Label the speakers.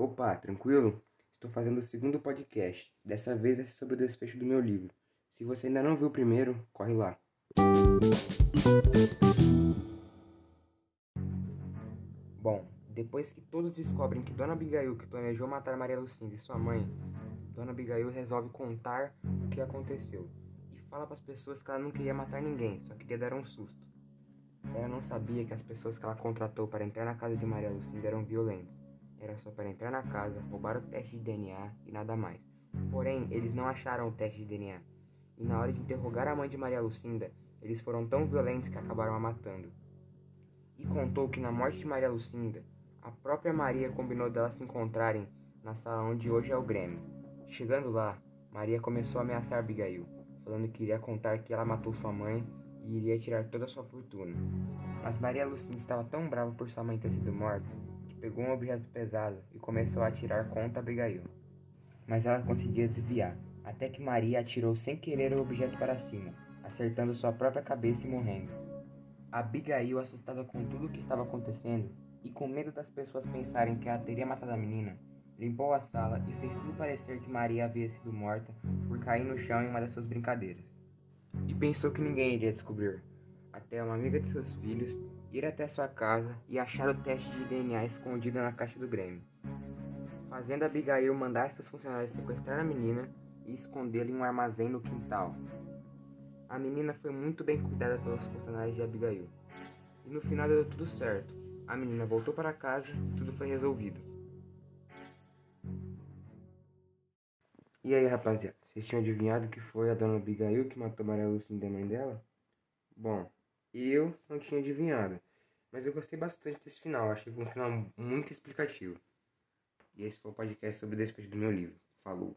Speaker 1: Opa, tranquilo? Estou fazendo o segundo podcast. Dessa vez é sobre o desfecho do meu livro. Se você ainda não viu o primeiro, corre lá. Bom, depois que todos descobrem que Dona Abigail que planejou matar Maria Lucinda e sua mãe, Dona Abigail resolve contar o que aconteceu e fala para as pessoas que ela não queria matar ninguém, só queria dar um susto. Ela não sabia que as pessoas que ela contratou para entrar na casa de Maria Lucinda eram violentas. Era só para entrar na casa, roubar o teste de DNA e nada mais. Porém, eles não acharam o teste de DNA. E na hora de interrogar a mãe de Maria Lucinda, eles foram tão violentos que acabaram a matando. E contou que na morte de Maria Lucinda, a própria Maria combinou delas se encontrarem na sala onde hoje é o Grêmio. Chegando lá, Maria começou a ameaçar Abigail, falando que iria contar que ela matou sua mãe e iria tirar toda a sua fortuna. Mas Maria Lucinda estava tão brava por sua mãe ter sido morta pegou um objeto pesado e começou a atirar contra Abigail. Mas ela conseguia desviar, até que Maria atirou sem querer o objeto para cima, acertando sua própria cabeça e morrendo. Abigail, assustada com tudo o que estava acontecendo e com medo das pessoas pensarem que ela teria matado a menina, limpou a sala e fez tudo parecer que Maria havia sido morta por cair no chão em uma das suas brincadeiras e pensou que ninguém iria descobrir, até uma amiga de seus filhos ir até sua casa e achar o teste de DNA escondido na caixa do Grêmio, fazendo Abigail mandar seus funcionários sequestrar a menina e escondê-la em um armazém no quintal. A menina foi muito bem cuidada pelos funcionários de Abigail, e no final deu tudo certo. A menina voltou para casa e tudo foi resolvido. E aí, rapaziada, vocês tinham adivinhado que foi a dona Abigail que matou Maria Lucinda e a mãe dela? Bom, eu não tinha adivinhado, mas eu gostei bastante desse final, achei que um final muito explicativo. E esse foi o podcast sobre o desfecho do meu livro. Falou!